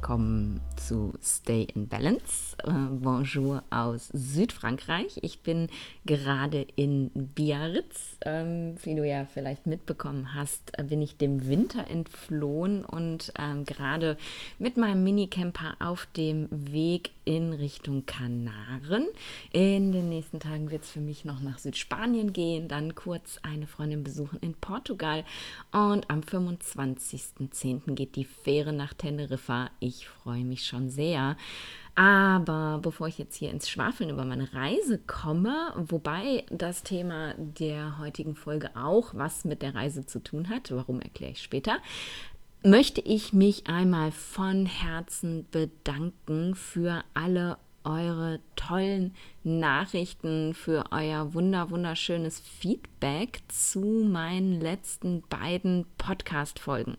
Come. Zu Stay in Balance. Äh, bonjour aus Südfrankreich. Ich bin gerade in Biarritz. Ähm, wie du ja vielleicht mitbekommen hast, äh, bin ich dem Winter entflohen und ähm, gerade mit meinem Minicamper auf dem Weg in Richtung Kanaren. In den nächsten Tagen wird es für mich noch nach Südspanien gehen, dann kurz eine Freundin besuchen in Portugal und am 25.10. geht die Fähre nach Teneriffa. Ich freue mich schon sehr. Aber bevor ich jetzt hier ins Schwafeln über meine Reise komme, wobei das Thema der heutigen Folge auch was mit der Reise zu tun hat, warum erkläre ich später, möchte ich mich einmal von Herzen bedanken für alle eure tollen Nachrichten, für euer wunder wunderschönes Feedback zu meinen letzten beiden Podcast-Folgen.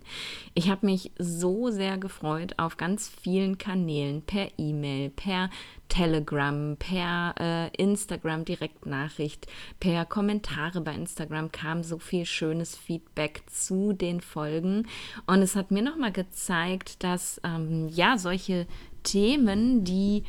Ich habe mich so sehr gefreut auf ganz vielen Kanälen, per E-Mail, per Telegram, per äh, Instagram Direktnachricht, per Kommentare bei Instagram kam so viel schönes Feedback zu den Folgen und es hat mir nochmal gezeigt, dass ähm, ja solche Themen, die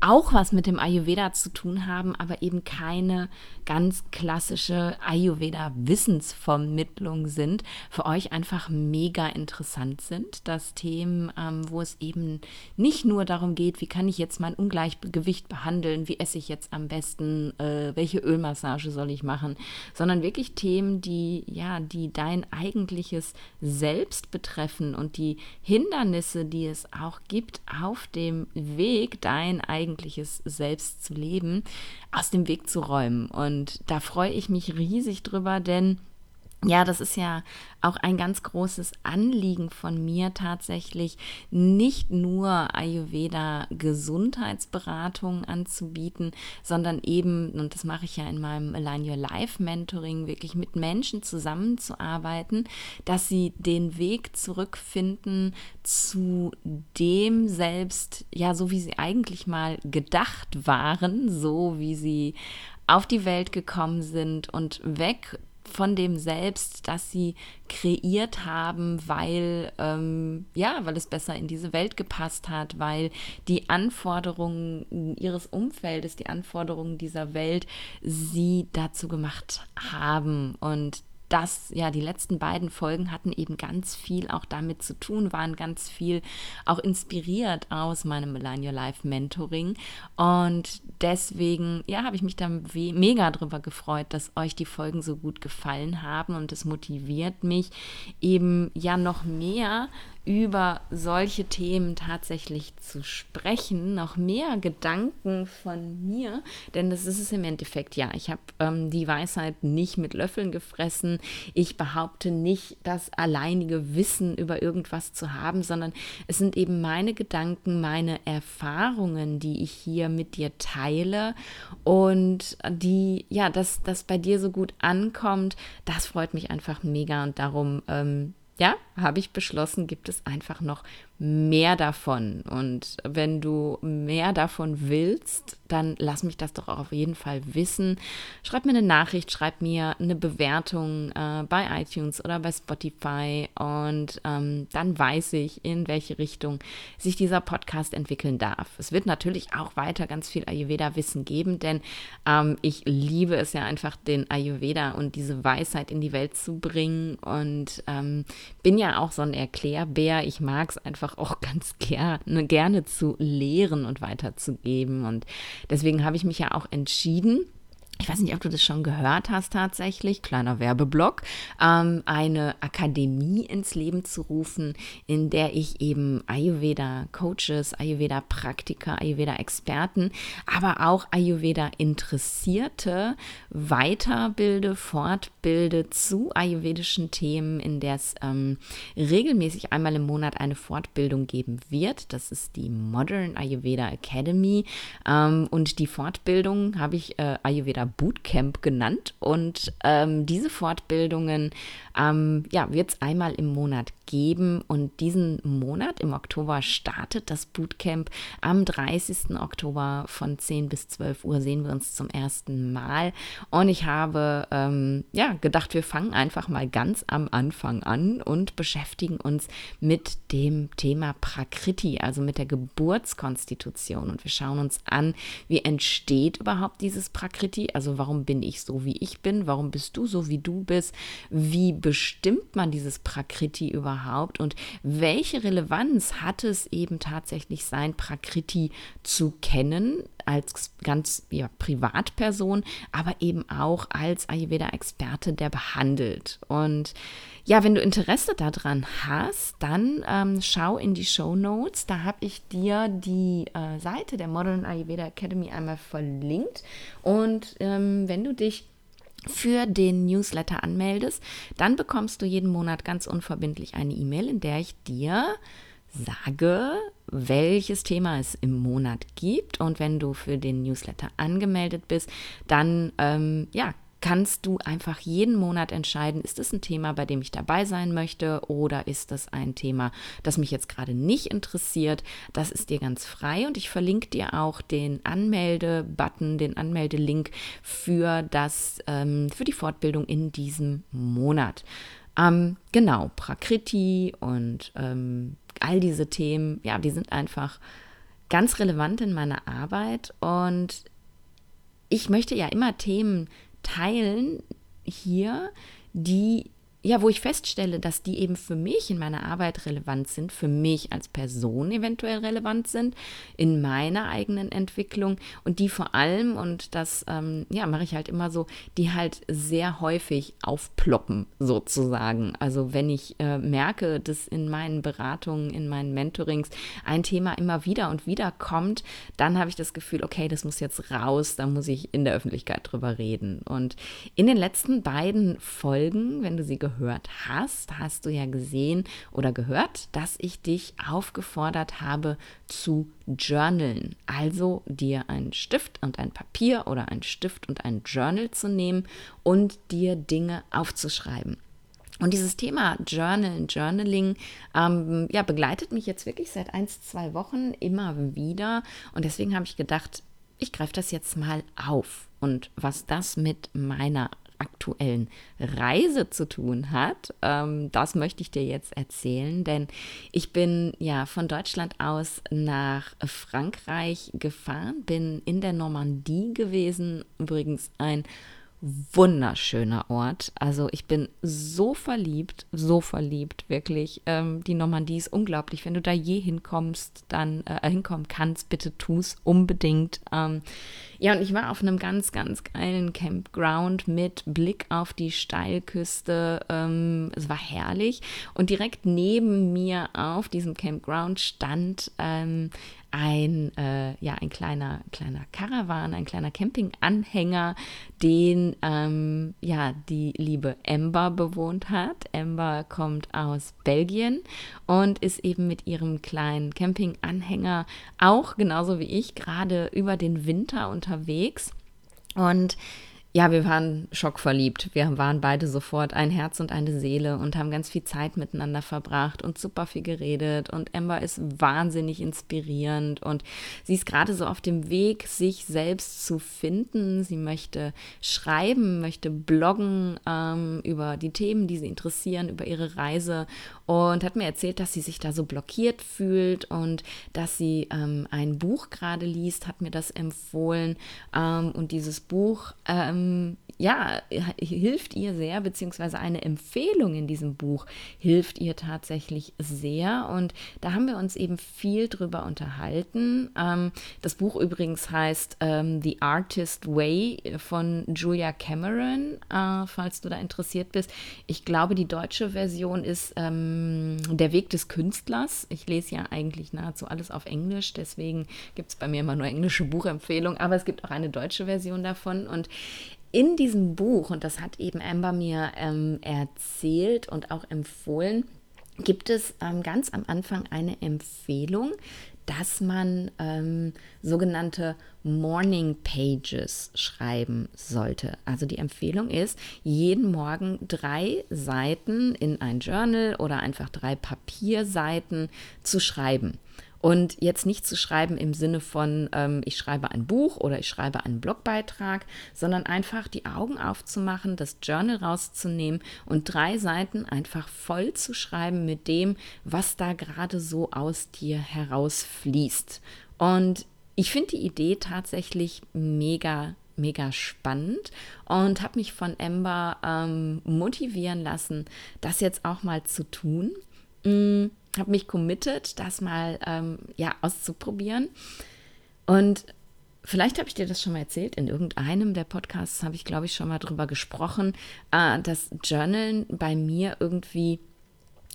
auch was mit dem Ayurveda zu tun haben, aber eben keine ganz klassische Ayurveda-Wissensvermittlung sind, für euch einfach mega interessant sind. Das Themen, ähm, wo es eben nicht nur darum geht, wie kann ich jetzt mein Ungleichgewicht behandeln, wie esse ich jetzt am besten, äh, welche Ölmassage soll ich machen, sondern wirklich Themen, die ja, die dein eigentliches Selbst betreffen und die Hindernisse, die es auch gibt auf dem Weg, dein eigentliches Selbst zu leben, aus dem Weg zu räumen. Und da freue ich mich riesig drüber, denn ja, das ist ja auch ein ganz großes Anliegen von mir tatsächlich, nicht nur Ayurveda Gesundheitsberatung anzubieten, sondern eben, und das mache ich ja in meinem Align Your Life Mentoring, wirklich mit Menschen zusammenzuarbeiten, dass sie den Weg zurückfinden zu dem selbst, ja, so wie sie eigentlich mal gedacht waren, so wie sie auf die Welt gekommen sind und weg von dem Selbst, das sie kreiert haben, weil ähm, ja, weil es besser in diese Welt gepasst hat, weil die Anforderungen ihres Umfeldes, die Anforderungen dieser Welt sie dazu gemacht haben. Und das, ja, die letzten beiden Folgen hatten eben ganz viel auch damit zu tun, waren ganz viel auch inspiriert aus meinem Millennial Life Mentoring. Und deswegen, ja, habe ich mich da mega drüber gefreut, dass euch die Folgen so gut gefallen haben. Und es motiviert mich eben ja noch mehr über solche Themen tatsächlich zu sprechen, noch mehr Gedanken von mir, denn das ist es im Endeffekt ja. Ich habe ähm, die Weisheit nicht mit Löffeln gefressen. Ich behaupte nicht, das alleinige Wissen über irgendwas zu haben, sondern es sind eben meine Gedanken, meine Erfahrungen, die ich hier mit dir teile und die, ja, dass das bei dir so gut ankommt, das freut mich einfach mega und darum ähm, ja, habe ich beschlossen, gibt es einfach noch mehr davon. Und wenn du mehr davon willst, dann lass mich das doch auch auf jeden Fall wissen. Schreib mir eine Nachricht, schreib mir eine Bewertung äh, bei iTunes oder bei Spotify und ähm, dann weiß ich, in welche Richtung sich dieser Podcast entwickeln darf. Es wird natürlich auch weiter ganz viel Ayurveda-Wissen geben, denn ähm, ich liebe es ja einfach, den Ayurveda und diese Weisheit in die Welt zu bringen und ähm, bin ja auch so ein Erklärbär. Ich mag es einfach einfach auch ganz gerne, gerne zu lehren und weiterzugeben. Und deswegen habe ich mich ja auch entschieden, ich weiß nicht, ob du das schon gehört hast tatsächlich, kleiner Werbeblock, ähm, eine Akademie ins Leben zu rufen, in der ich eben Ayurveda-Coaches, Ayurveda-Praktiker, Ayurveda-Experten, aber auch Ayurveda-Interessierte weiterbilde, fortbilde zu ayurvedischen Themen, in der es ähm, regelmäßig einmal im Monat eine Fortbildung geben wird. Das ist die Modern Ayurveda Academy. Ähm, und die Fortbildung habe ich äh, Ayurveda Bootcamp genannt. Und ähm, diese Fortbildungen ähm, ja, wird es einmal im Monat geben. Und diesen Monat, im Oktober, startet das Bootcamp. Am 30. Oktober von 10 bis 12 Uhr sehen wir uns zum ersten Mal. Und ich habe ähm, ja, gedacht, wir fangen einfach mal ganz am Anfang an und beschäftigen uns mit dem Thema Prakriti, also mit der Geburtskonstitution. Und wir schauen uns an, wie entsteht überhaupt dieses Prakriti, also warum bin ich so, wie ich bin, warum bist du so, wie du bist, wie bestimmt man dieses Prakriti überhaupt und welche Relevanz hat es eben tatsächlich sein Prakriti zu kennen als ganz ja, Privatperson, aber eben auch als Ayurveda-Experte, der behandelt. Und ja, wenn du Interesse daran hast, dann ähm, schau in die Show Notes. Da habe ich dir die äh, Seite der Modern Ayurveda Academy einmal verlinkt. Und ähm, wenn du dich für den Newsletter anmeldest, dann bekommst du jeden Monat ganz unverbindlich eine E-Mail, in der ich dir sage, welches Thema es im Monat gibt. Und wenn du für den Newsletter angemeldet bist, dann ähm, ja, kannst du einfach jeden Monat entscheiden, ist es ein Thema, bei dem ich dabei sein möchte oder ist das ein Thema, das mich jetzt gerade nicht interessiert. Das ist dir ganz frei und ich verlinke dir auch den Anmelde-Button, den Anmeldelink für ähm, für die Fortbildung in diesem Monat. Ähm, genau, Prakriti und ähm, all diese Themen, ja, die sind einfach ganz relevant in meiner Arbeit und ich möchte ja immer Themen teilen hier, die ja, wo ich feststelle, dass die eben für mich in meiner Arbeit relevant sind, für mich als Person eventuell relevant sind, in meiner eigenen Entwicklung und die vor allem, und das ähm, ja, mache ich halt immer so, die halt sehr häufig aufploppen sozusagen. Also wenn ich äh, merke, dass in meinen Beratungen, in meinen Mentorings ein Thema immer wieder und wieder kommt, dann habe ich das Gefühl, okay, das muss jetzt raus, da muss ich in der Öffentlichkeit drüber reden. Und in den letzten beiden Folgen, wenn du sie gehört gehört hast, hast du ja gesehen oder gehört, dass ich dich aufgefordert habe zu journalen. Also dir einen Stift und ein Papier oder einen Stift und ein Journal zu nehmen und dir Dinge aufzuschreiben. Und dieses Thema Journal, Journaling, ähm, ja, begleitet mich jetzt wirklich seit ein, zwei Wochen immer wieder. Und deswegen habe ich gedacht, ich greife das jetzt mal auf. Und was das mit meiner aktuellen Reise zu tun hat. Ähm, das möchte ich dir jetzt erzählen, denn ich bin ja von Deutschland aus nach Frankreich gefahren, bin in der Normandie gewesen, übrigens ein wunderschöner Ort. Also ich bin so verliebt, so verliebt, wirklich. Ähm, die Normandie ist unglaublich. Wenn du da je hinkommst, dann äh, hinkommen kannst, bitte tu es unbedingt. Ähm, ja, und ich war auf einem ganz, ganz geilen Campground mit Blick auf die Steilküste. Ähm, es war herrlich. Und direkt neben mir auf diesem Campground stand ähm, ein, äh, ja, ein kleiner, kleiner Caravan, ein kleiner Campinganhänger, den ähm, ja, die liebe Amber bewohnt hat. Amber kommt aus Belgien und ist eben mit ihrem kleinen Campinganhänger auch genauso wie ich gerade über den Winter unterwegs. Und ja, wir waren schockverliebt. Wir waren beide sofort ein Herz und eine Seele und haben ganz viel Zeit miteinander verbracht und super viel geredet. Und Amber ist wahnsinnig inspirierend und sie ist gerade so auf dem Weg, sich selbst zu finden. Sie möchte schreiben, möchte bloggen ähm, über die Themen, die sie interessieren, über ihre Reise und hat mir erzählt, dass sie sich da so blockiert fühlt und dass sie ähm, ein Buch gerade liest, hat mir das empfohlen. Ähm, und dieses Buch ähm, ja, hilft ihr sehr, beziehungsweise eine Empfehlung in diesem Buch hilft ihr tatsächlich sehr. Und da haben wir uns eben viel drüber unterhalten. Ähm, das Buch übrigens heißt ähm, The Artist Way von Julia Cameron, äh, falls du da interessiert bist. Ich glaube, die deutsche Version ist ähm, Der Weg des Künstlers. Ich lese ja eigentlich nahezu alles auf Englisch, deswegen gibt es bei mir immer nur englische Buchempfehlungen, aber es gibt auch eine deutsche Version davon. Und in diesem Buch, und das hat eben Amber mir ähm, erzählt und auch empfohlen, gibt es ähm, ganz am Anfang eine Empfehlung, dass man ähm, sogenannte Morning Pages schreiben sollte. Also die Empfehlung ist, jeden Morgen drei Seiten in ein Journal oder einfach drei Papierseiten zu schreiben. Und jetzt nicht zu schreiben im Sinne von, ähm, ich schreibe ein Buch oder ich schreibe einen Blogbeitrag, sondern einfach die Augen aufzumachen, das Journal rauszunehmen und drei Seiten einfach voll zu schreiben mit dem, was da gerade so aus dir herausfließt. Und ich finde die Idee tatsächlich mega mega spannend und habe mich von Ember ähm, motivieren lassen, das jetzt auch mal zu tun. Mm habe mich committed, das mal ähm, ja, auszuprobieren. Und vielleicht habe ich dir das schon mal erzählt, in irgendeinem der Podcasts habe ich, glaube ich, schon mal drüber gesprochen, äh, dass Journalen bei mir irgendwie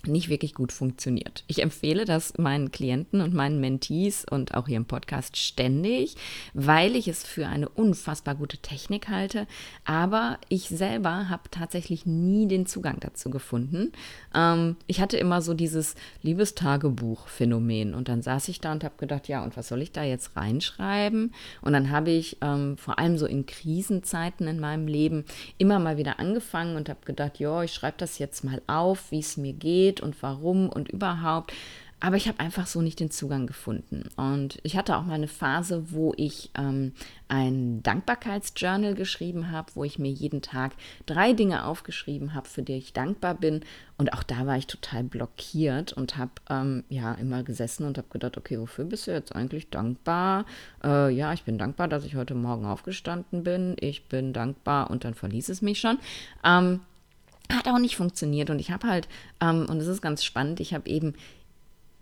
nicht wirklich gut funktioniert. Ich empfehle das meinen Klienten und meinen Mentees und auch hier im Podcast ständig, weil ich es für eine unfassbar gute Technik halte. Aber ich selber habe tatsächlich nie den Zugang dazu gefunden. Ähm, ich hatte immer so dieses Liebestagebuch-Phänomen und dann saß ich da und habe gedacht, ja, und was soll ich da jetzt reinschreiben? Und dann habe ich ähm, vor allem so in Krisenzeiten in meinem Leben immer mal wieder angefangen und habe gedacht, ja, ich schreibe das jetzt mal auf, wie es mir geht geht und warum und überhaupt. Aber ich habe einfach so nicht den Zugang gefunden. Und ich hatte auch mal eine Phase, wo ich ähm, ein Dankbarkeitsjournal geschrieben habe, wo ich mir jeden Tag drei Dinge aufgeschrieben habe, für die ich dankbar bin. Und auch da war ich total blockiert und habe ähm, ja immer gesessen und habe gedacht, okay, wofür bist du jetzt eigentlich dankbar? Äh, ja, ich bin dankbar, dass ich heute Morgen aufgestanden bin. Ich bin dankbar und dann verließ es mich schon. Ähm, hat auch nicht funktioniert. Und ich habe halt, ähm, und es ist ganz spannend, ich habe eben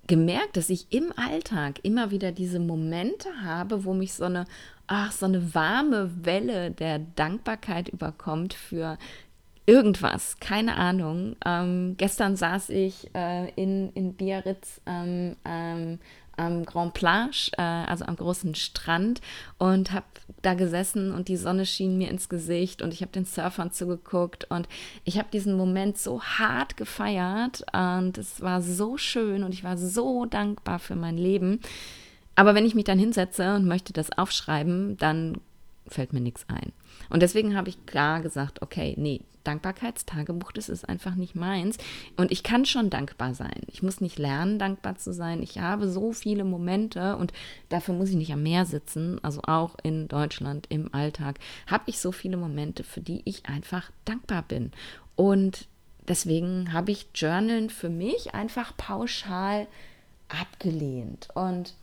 gemerkt, dass ich im Alltag immer wieder diese Momente habe, wo mich so eine, ach, so eine warme Welle der Dankbarkeit überkommt für irgendwas, keine Ahnung. Ähm, gestern saß ich äh, in, in Biarritz ähm, ähm, am Grand Plage, äh, also am großen Strand und habe da gesessen und die Sonne schien mir ins Gesicht und ich habe den Surfern zugeguckt und ich habe diesen Moment so hart gefeiert und es war so schön und ich war so dankbar für mein Leben. Aber wenn ich mich dann hinsetze und möchte das aufschreiben, dann fällt mir nichts ein. Und deswegen habe ich klar gesagt, okay, nee, Dankbarkeitstagebuch, das ist einfach nicht meins. Und ich kann schon dankbar sein. Ich muss nicht lernen, dankbar zu sein. Ich habe so viele Momente und dafür muss ich nicht am Meer sitzen. Also auch in Deutschland im Alltag habe ich so viele Momente, für die ich einfach dankbar bin. Und deswegen habe ich Journalen für mich einfach pauschal abgelehnt. Und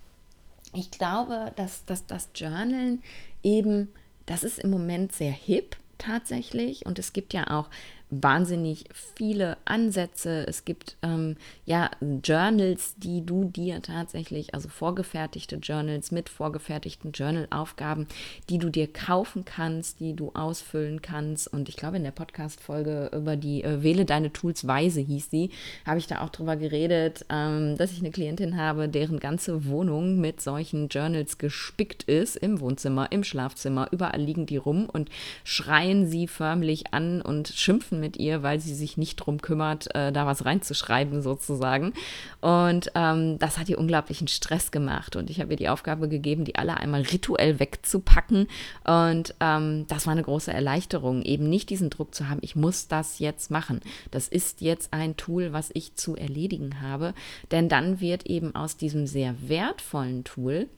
ich glaube, dass, dass das Journalen eben, das ist im Moment sehr hip tatsächlich. Und es gibt ja auch wahnsinnig viele Ansätze. Es gibt ähm, ja Journals, die du dir tatsächlich, also vorgefertigte Journals mit vorgefertigten Journalaufgaben, die du dir kaufen kannst, die du ausfüllen kannst. Und ich glaube, in der Podcast-Folge über die äh, Wähle deine Tools weise hieß sie, habe ich da auch drüber geredet, ähm, dass ich eine Klientin habe, deren ganze Wohnung mit solchen Journals gespickt ist, im Wohnzimmer, im Schlafzimmer, überall liegen die rum und schreien sie förmlich an und schimpfen schimpfen mit ihr, weil sie sich nicht drum kümmert, äh, da was reinzuschreiben sozusagen. Und ähm, das hat ihr unglaublichen Stress gemacht. Und ich habe ihr die Aufgabe gegeben, die alle einmal rituell wegzupacken. Und ähm, das war eine große Erleichterung, eben nicht diesen Druck zu haben, ich muss das jetzt machen. Das ist jetzt ein Tool, was ich zu erledigen habe. Denn dann wird eben aus diesem sehr wertvollen Tool,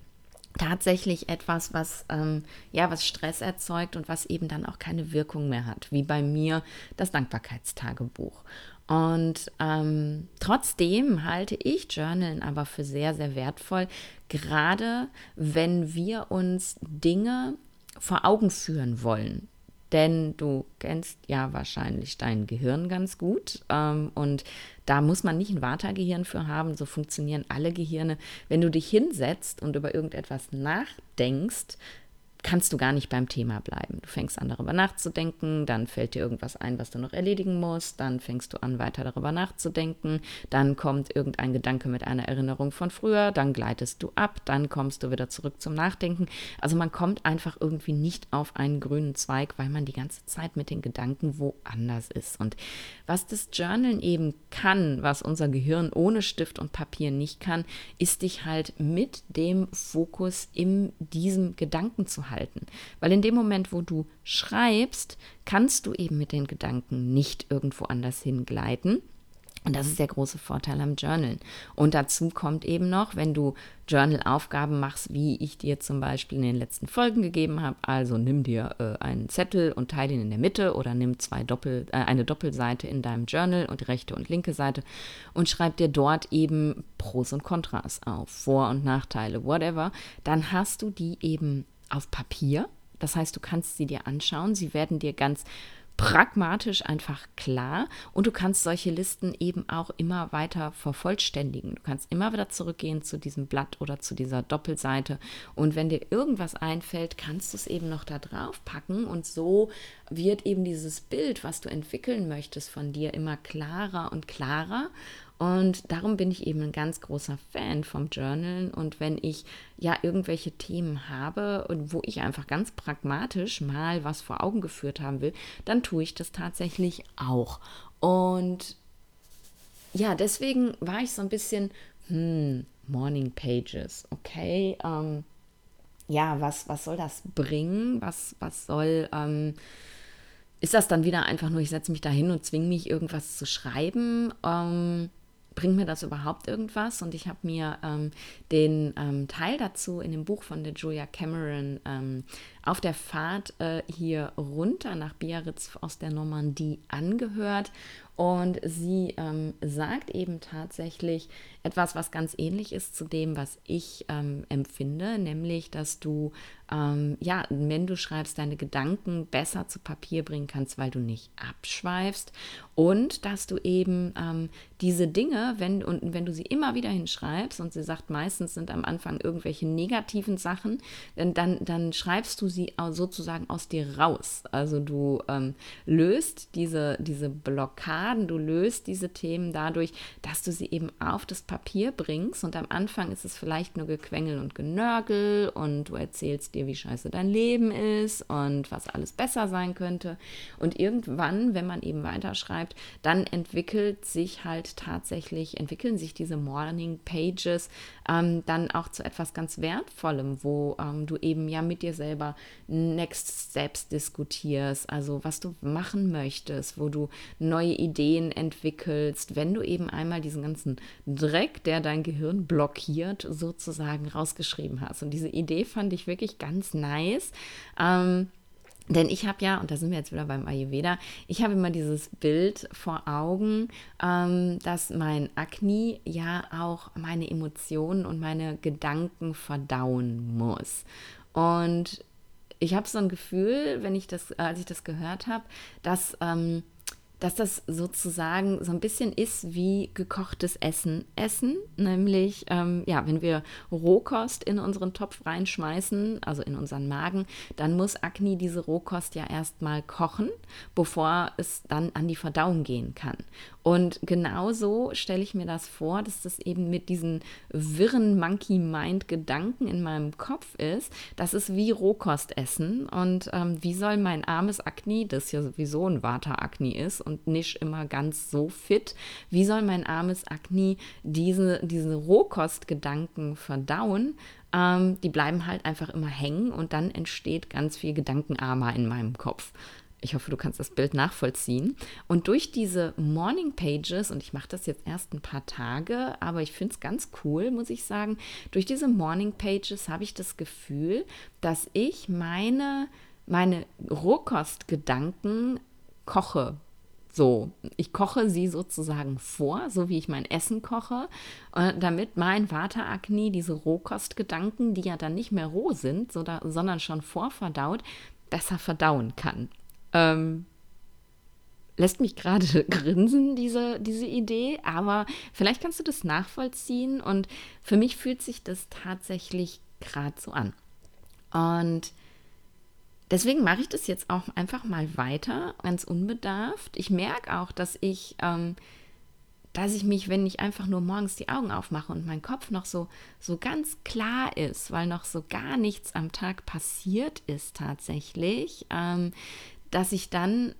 tatsächlich etwas, was ähm, ja was Stress erzeugt und was eben dann auch keine Wirkung mehr hat, wie bei mir das Dankbarkeitstagebuch. Und ähm, trotzdem halte ich Journalen aber für sehr, sehr wertvoll, gerade wenn wir uns Dinge vor Augen führen wollen. Denn du kennst ja wahrscheinlich dein Gehirn ganz gut ähm, und da muss man nicht ein Vata-Gehirn für haben, so funktionieren alle Gehirne. Wenn du dich hinsetzt und über irgendetwas nachdenkst, kannst du gar nicht beim Thema bleiben. Du fängst an, darüber nachzudenken, dann fällt dir irgendwas ein, was du noch erledigen musst, dann fängst du an, weiter darüber nachzudenken, dann kommt irgendein Gedanke mit einer Erinnerung von früher, dann gleitest du ab, dann kommst du wieder zurück zum Nachdenken. Also man kommt einfach irgendwie nicht auf einen grünen Zweig, weil man die ganze Zeit mit den Gedanken woanders ist. Und was das Journalen eben kann, was unser Gehirn ohne Stift und Papier nicht kann, ist dich halt mit dem Fokus in diesem Gedanken halten. Weil in dem Moment, wo du schreibst, kannst du eben mit den Gedanken nicht irgendwo anders hingleiten. Und das ist der große Vorteil am Journalen. Und dazu kommt eben noch, wenn du Journal-Aufgaben machst, wie ich dir zum Beispiel in den letzten Folgen gegeben habe. Also nimm dir äh, einen Zettel und teile ihn in der Mitte oder nimm zwei Doppel, äh, eine Doppelseite in deinem Journal und die rechte und linke Seite und schreib dir dort eben Pros und Kontras auf, Vor- und Nachteile, whatever. Dann hast du die eben auf Papier. Das heißt, du kannst sie dir anschauen. Sie werden dir ganz pragmatisch einfach klar und du kannst solche Listen eben auch immer weiter vervollständigen. Du kannst immer wieder zurückgehen zu diesem Blatt oder zu dieser Doppelseite und wenn dir irgendwas einfällt, kannst du es eben noch da drauf packen und so wird eben dieses Bild, was du entwickeln möchtest von dir immer klarer und klarer und darum bin ich eben ein ganz großer Fan vom Journalen. Und wenn ich ja irgendwelche Themen habe und wo ich einfach ganz pragmatisch mal was vor Augen geführt haben will, dann tue ich das tatsächlich auch. Und ja, deswegen war ich so ein bisschen, hm, Morning Pages, okay. Ähm, ja, was, was soll das bringen? Was, was soll. Ähm, ist das dann wieder einfach nur, ich setze mich da hin und zwinge mich, irgendwas zu schreiben? Ähm, bringt mir das überhaupt irgendwas? Und ich habe mir ähm, den ähm, Teil dazu in dem Buch von der Julia Cameron ähm, auf der Fahrt äh, hier runter nach Biarritz aus der Normandie angehört. Und sie ähm, sagt eben tatsächlich etwas, was ganz ähnlich ist zu dem, was ich ähm, empfinde, nämlich, dass du, ähm, ja, wenn du schreibst, deine Gedanken besser zu Papier bringen kannst, weil du nicht abschweifst und dass du eben ähm, diese Dinge, wenn, und wenn du sie immer wieder hinschreibst, und sie sagt, meistens sind am Anfang irgendwelche negativen Sachen, dann, dann, schreibst du sie sozusagen aus dir raus. Also du ähm, löst diese, diese Blockaden, du löst diese Themen dadurch, dass du sie eben auf das Papier bringst. Und am Anfang ist es vielleicht nur Gequengel und Genörgel und du erzählst dir, wie scheiße dein Leben ist und was alles besser sein könnte. Und irgendwann, wenn man eben weiterschreibt, dann entwickelt sich halt tatsächlich, entwickeln sich diese Morning Pages ähm, dann auch zu etwas ganz Wertvollem, wo ähm, du eben ja mit dir selber Next Steps diskutierst, also was du machen möchtest, wo du neue Ideen entwickelst, wenn du eben einmal diesen ganzen Dreck, der dein Gehirn blockiert, sozusagen rausgeschrieben hast. Und diese Idee fand ich wirklich ganz nice. Ähm, denn ich habe ja, und da sind wir jetzt wieder beim Ayurveda, ich habe immer dieses Bild vor Augen, ähm, dass mein Akne ja auch meine Emotionen und meine Gedanken verdauen muss. Und ich habe so ein Gefühl, wenn ich das, als ich das gehört habe, dass ähm, dass das sozusagen so ein bisschen ist wie gekochtes Essen essen, nämlich ähm, ja, wenn wir Rohkost in unseren Topf reinschmeißen, also in unseren Magen, dann muss Agni diese Rohkost ja erstmal kochen, bevor es dann an die Verdauung gehen kann. Und genauso stelle ich mir das vor, dass das eben mit diesen wirren Monkey-Mind-Gedanken in meinem Kopf ist. Das ist wie Rohkost essen. Und ähm, wie soll mein armes Akne, das ja sowieso ein Vata-Akne ist und nicht immer ganz so fit, wie soll mein armes Akne diese, diese Rohkostgedanken verdauen? Ähm, die bleiben halt einfach immer hängen und dann entsteht ganz viel Gedankenarmer in meinem Kopf. Ich hoffe, du kannst das Bild nachvollziehen. Und durch diese Morning Pages, und ich mache das jetzt erst ein paar Tage, aber ich finde es ganz cool, muss ich sagen, durch diese Morning Pages habe ich das Gefühl, dass ich meine, meine Rohkostgedanken koche. So, ich koche sie sozusagen vor, so wie ich mein Essen koche, äh, damit mein Vaterakne diese Rohkostgedanken, die ja dann nicht mehr roh sind, sondern schon vorverdaut, besser verdauen kann. Ähm, lässt mich gerade grinsen, diese, diese Idee, aber vielleicht kannst du das nachvollziehen und für mich fühlt sich das tatsächlich gerade so an. Und deswegen mache ich das jetzt auch einfach mal weiter, ganz unbedarft. Ich merke auch, dass ich, ähm, dass ich mich, wenn ich einfach nur morgens die Augen aufmache und mein Kopf noch so, so ganz klar ist, weil noch so gar nichts am Tag passiert ist tatsächlich, ähm, dass ich dann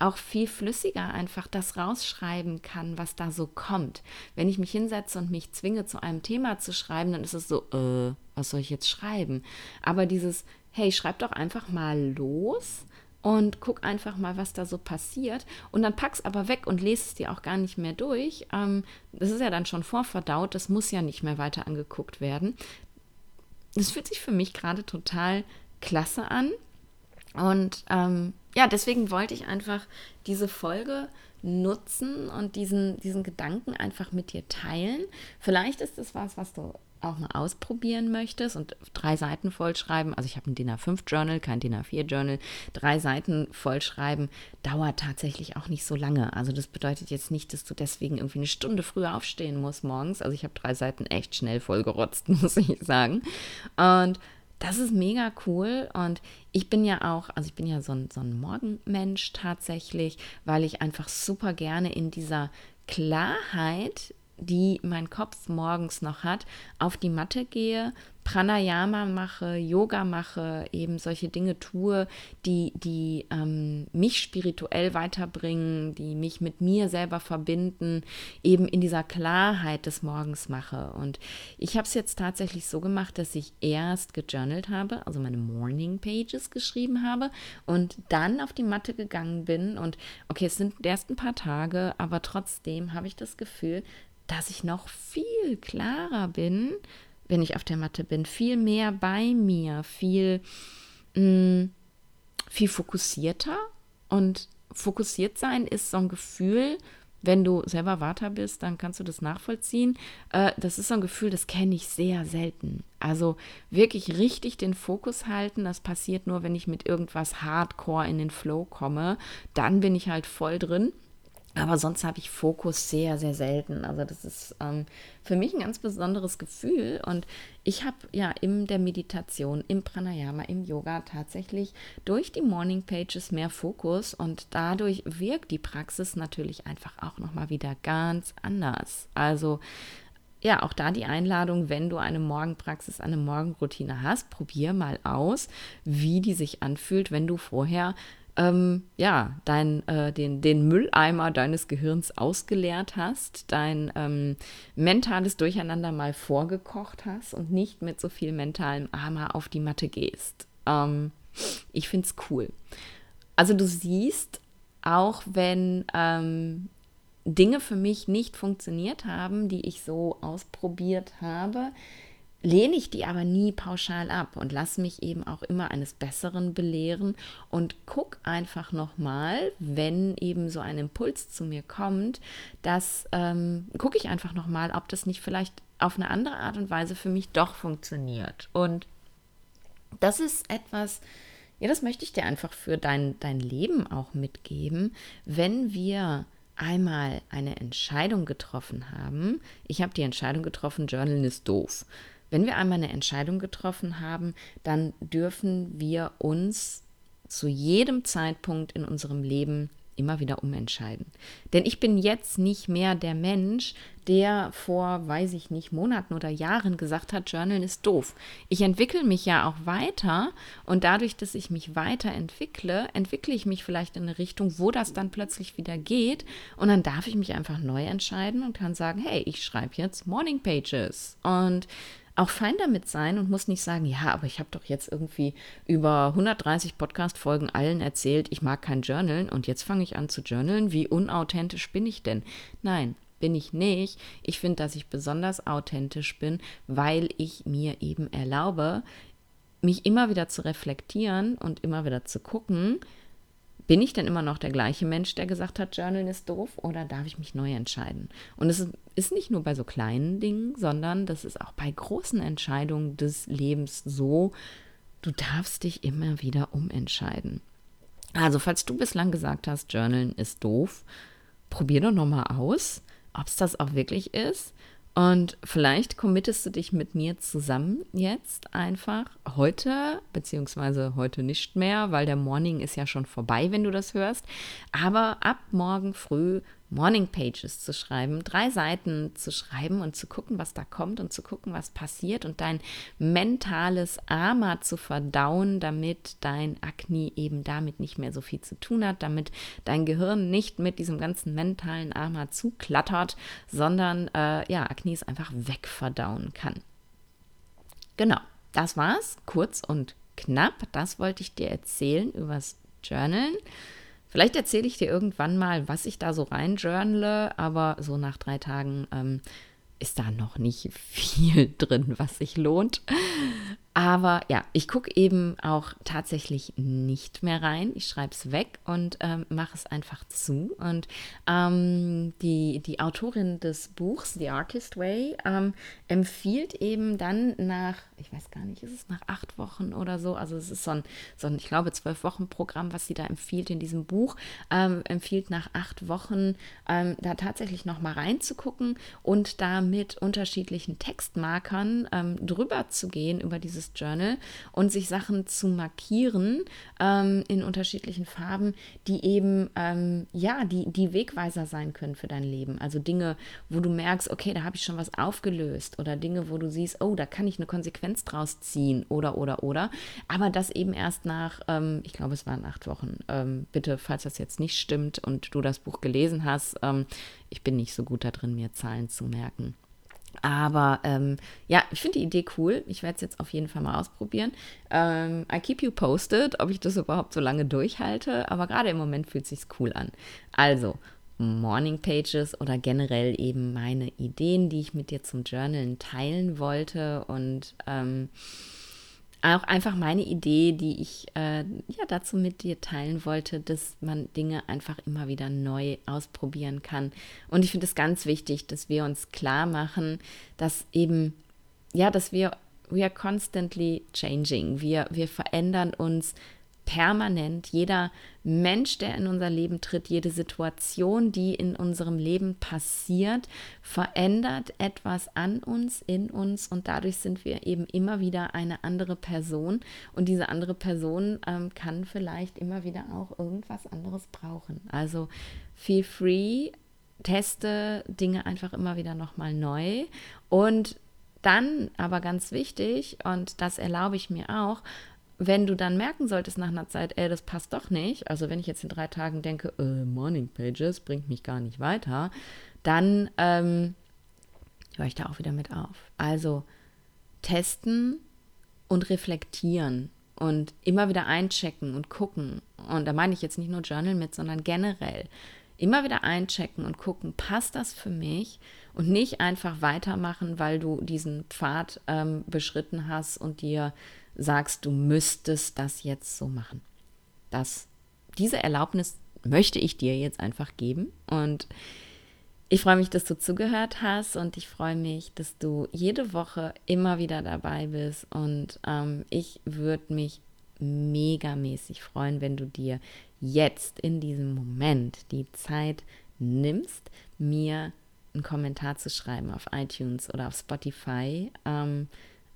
auch viel flüssiger einfach das rausschreiben kann, was da so kommt. Wenn ich mich hinsetze und mich zwinge, zu einem Thema zu schreiben, dann ist es so, äh, was soll ich jetzt schreiben? Aber dieses, hey, schreib doch einfach mal los und guck einfach mal, was da so passiert. Und dann pack's aber weg und lese es dir auch gar nicht mehr durch. Ähm, das ist ja dann schon vorverdaut, das muss ja nicht mehr weiter angeguckt werden. Das fühlt sich für mich gerade total klasse an. Und ähm, ja, deswegen wollte ich einfach diese Folge nutzen und diesen, diesen Gedanken einfach mit dir teilen. Vielleicht ist es was, was du auch mal ausprobieren möchtest und drei Seiten vollschreiben, also ich habe ein DIN A5 Journal, kein DIN A4 Journal, drei Seiten vollschreiben dauert tatsächlich auch nicht so lange. Also das bedeutet jetzt nicht, dass du deswegen irgendwie eine Stunde früher aufstehen musst morgens. Also ich habe drei Seiten echt schnell vollgerotzt, muss ich sagen. Und das ist mega cool und ich bin ja auch, also ich bin ja so ein, so ein Morgenmensch tatsächlich, weil ich einfach super gerne in dieser Klarheit die mein Kopf morgens noch hat, auf die Matte gehe, Pranayama mache, Yoga mache, eben solche Dinge tue, die, die ähm, mich spirituell weiterbringen, die mich mit mir selber verbinden, eben in dieser Klarheit des Morgens mache. Und ich habe es jetzt tatsächlich so gemacht, dass ich erst gejournalt habe, also meine Morning Pages geschrieben habe und dann auf die Matte gegangen bin. Und okay, es sind erst ein paar Tage, aber trotzdem habe ich das Gefühl, dass ich noch viel klarer bin, wenn ich auf der Matte bin, viel mehr bei mir, viel, mh, mm, viel fokussierter. Und fokussiert sein ist so ein Gefühl, wenn du selber Vater bist, dann kannst du das nachvollziehen. Äh, das ist so ein Gefühl, das kenne ich sehr selten. Also wirklich richtig den Fokus halten, das passiert nur, wenn ich mit irgendwas Hardcore in den Flow komme. Dann bin ich halt voll drin. Aber sonst habe ich Fokus sehr, sehr selten. Also das ist ähm, für mich ein ganz besonderes Gefühl. Und ich habe ja in der Meditation, im Pranayama, im Yoga tatsächlich durch die Morning Pages mehr Fokus. Und dadurch wirkt die Praxis natürlich einfach auch nochmal wieder ganz anders. Also ja, auch da die Einladung, wenn du eine Morgenpraxis, eine Morgenroutine hast, probier mal aus, wie die sich anfühlt, wenn du vorher ähm, ja, dein, äh, den, den Mülleimer deines Gehirns ausgeleert hast, dein ähm, mentales Durcheinander mal vorgekocht hast und nicht mit so viel mentalem Armer auf die Matte gehst. Ähm, ich finde es cool. Also du siehst, auch wenn ähm, Dinge für mich nicht funktioniert haben, die ich so ausprobiert habe, lehne ich die aber nie pauschal ab und lasse mich eben auch immer eines Besseren belehren und guck einfach nochmal, wenn eben so ein Impuls zu mir kommt, dass ähm, gucke ich einfach nochmal, ob das nicht vielleicht auf eine andere Art und Weise für mich doch funktioniert. Und das ist etwas, ja, das möchte ich dir einfach für dein, dein Leben auch mitgeben, wenn wir einmal eine Entscheidung getroffen haben, ich habe die Entscheidung getroffen, Journal ist doof wenn wir einmal eine Entscheidung getroffen haben, dann dürfen wir uns zu jedem Zeitpunkt in unserem Leben immer wieder umentscheiden. Denn ich bin jetzt nicht mehr der Mensch, der vor, weiß ich nicht, Monaten oder Jahren gesagt hat, Journal ist doof. Ich entwickle mich ja auch weiter und dadurch, dass ich mich weiterentwickle, entwickle ich mich vielleicht in eine Richtung, wo das dann plötzlich wieder geht und dann darf ich mich einfach neu entscheiden und kann sagen, hey, ich schreibe jetzt Morning Pages und auch fein damit sein und muss nicht sagen, ja, aber ich habe doch jetzt irgendwie über 130 Podcast-Folgen allen erzählt, ich mag kein Journalen und jetzt fange ich an zu journalen. Wie unauthentisch bin ich denn? Nein, bin ich nicht. Ich finde, dass ich besonders authentisch bin, weil ich mir eben erlaube, mich immer wieder zu reflektieren und immer wieder zu gucken, bin ich denn immer noch der gleiche Mensch, der gesagt hat, Journal ist doof oder darf ich mich neu entscheiden? Und es ist nicht nur bei so kleinen Dingen, sondern das ist auch bei großen Entscheidungen des Lebens so, du darfst dich immer wieder umentscheiden. Also, falls du bislang gesagt hast, Journalen ist doof, probier doch nochmal aus, ob es das auch wirklich ist Und vielleicht committest du dich mit mir zusammen jetzt einfach heute, beziehungsweise heute nicht mehr, weil der Morning ist ja schon vorbei, wenn du das hörst. Aber ab morgen früh Morning Pages zu schreiben, drei Seiten zu schreiben und zu gucken, was da kommt und zu gucken, was passiert und dein mentales Arma zu verdauen, damit dein Akne eben damit nicht mehr so viel zu tun hat, damit dein Gehirn nicht mit diesem ganzen mentalen Arma zuklattert, sondern äh, ja, Aknis einfach wegverdauen kann. Genau, das war's, kurz und knapp. Das wollte ich dir erzählen übers Journalen. Vielleicht erzähle ich dir irgendwann mal, was ich da so rein journale, aber so nach drei Tagen ähm, ist da noch nicht viel drin, was sich lohnt. Aber ja, ich gucke eben auch tatsächlich nicht mehr rein. Ich schreibe es weg und ähm, mache es einfach zu. Und ähm, die, die Autorin des Buchs, The Artist Way, ähm, empfiehlt eben dann nach, ich weiß gar nicht, ist es nach acht Wochen oder so, also es ist so ein, so ein ich glaube, zwölf Wochen Programm, was sie da empfiehlt in diesem Buch, ähm, empfiehlt nach acht Wochen ähm, da tatsächlich nochmal reinzugucken und da mit unterschiedlichen Textmarkern ähm, drüber zu gehen über dieses Journal und sich Sachen zu markieren ähm, in unterschiedlichen Farben, die eben, ähm, ja, die, die Wegweiser sein können für dein Leben. Also Dinge, wo du merkst, okay, da habe ich schon was aufgelöst oder Dinge, wo du siehst, oh, da kann ich eine Konsequenz draus ziehen oder, oder, oder. Aber das eben erst nach, ähm, ich glaube, es waren acht Wochen. Ähm, bitte, falls das jetzt nicht stimmt und du das Buch gelesen hast, ähm, ich bin nicht so gut da drin, mir Zahlen zu merken. Aber ähm, ja, ich finde die Idee cool. Ich werde es jetzt auf jeden Fall mal ausprobieren. Ähm, I keep you posted, ob ich das überhaupt so lange durchhalte. Aber gerade im Moment fühlt es sich cool an. Also, Morning Pages oder generell eben meine Ideen, die ich mit dir zum Journalen teilen wollte. Und ähm, auch einfach meine Idee, die ich äh, ja dazu mit dir teilen wollte, dass man Dinge einfach immer wieder neu ausprobieren kann. Und ich finde es ganz wichtig, dass wir uns klar machen, dass eben, ja, dass wir, we are constantly changing. Wir, wir verändern uns permanent. Jeder Mensch, der in unser Leben tritt, jede Situation, die in unserem Leben passiert, verändert etwas an uns, in uns und dadurch sind wir eben immer wieder eine andere Person und diese andere Person ähm, kann vielleicht immer wieder auch irgendwas anderes brauchen. Also feel free, teste Dinge einfach immer wieder nochmal neu und dann aber ganz wichtig, und das erlaube ich mir auch, wenn du dann merken solltest nach einer Zeit, ey, das passt doch nicht, also wenn ich jetzt in drei Tagen denke, äh, Morning Pages bringt mich gar nicht weiter, dann ähm, höre ich da auch wieder mit auf. Also testen und reflektieren und immer wieder einchecken und gucken. Und da meine ich jetzt nicht nur Journal mit, sondern generell immer wieder einchecken und gucken, passt das für mich? Und nicht einfach weitermachen, weil du diesen Pfad ähm, beschritten hast und dir sagst, du müsstest das jetzt so machen. Das, diese Erlaubnis möchte ich dir jetzt einfach geben. Und ich freue mich, dass du zugehört hast und ich freue mich, dass du jede Woche immer wieder dabei bist. Und ähm, ich würde mich megamäßig freuen, wenn du dir jetzt in diesem Moment die Zeit nimmst, mir einen Kommentar zu schreiben auf iTunes oder auf Spotify. Ähm,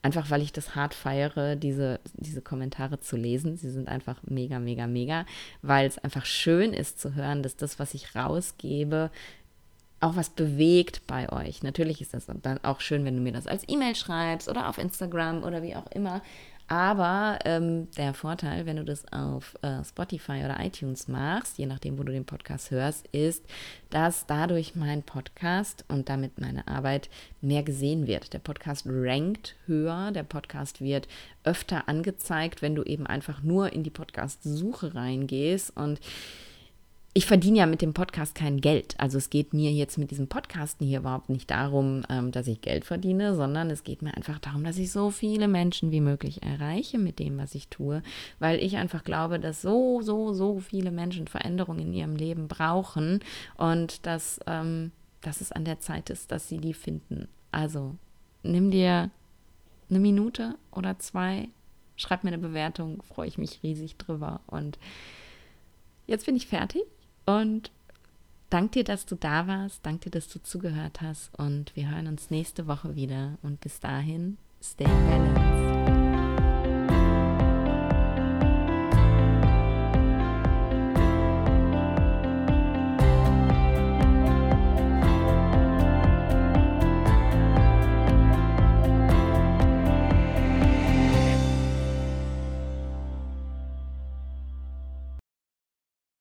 Einfach weil ich das hart feiere, diese, diese Kommentare zu lesen. Sie sind einfach mega, mega, mega, weil es einfach schön ist zu hören, dass das, was ich rausgebe, auch was bewegt bei euch. Natürlich ist das dann auch schön, wenn du mir das als E-Mail schreibst oder auf Instagram oder wie auch immer. Aber ähm, der Vorteil, wenn du das auf äh, Spotify oder iTunes machst, je nachdem, wo du den Podcast hörst, ist, dass dadurch mein Podcast und damit meine Arbeit mehr gesehen wird. Der Podcast rankt höher, der Podcast wird öfter angezeigt, wenn du eben einfach nur in die Podcast-Suche reingehst und ich verdiene ja mit dem Podcast kein Geld. Also es geht mir jetzt mit diesem Podcasten hier überhaupt nicht darum, ähm, dass ich Geld verdiene, sondern es geht mir einfach darum, dass ich so viele Menschen wie möglich erreiche mit dem, was ich tue, weil ich einfach glaube, dass so, so, so viele Menschen Veränderungen in ihrem Leben brauchen und dass, ähm, dass es an der Zeit ist, dass sie die finden. Also nimm dir eine Minute oder zwei, schreib mir eine Bewertung, freue ich mich riesig drüber und Jetzt bin ich fertig. Und Dank dir, dass du da warst. Dank dir, dass du zugehört hast. Und wir hören uns nächste Woche wieder. Und bis dahin, stay balanced.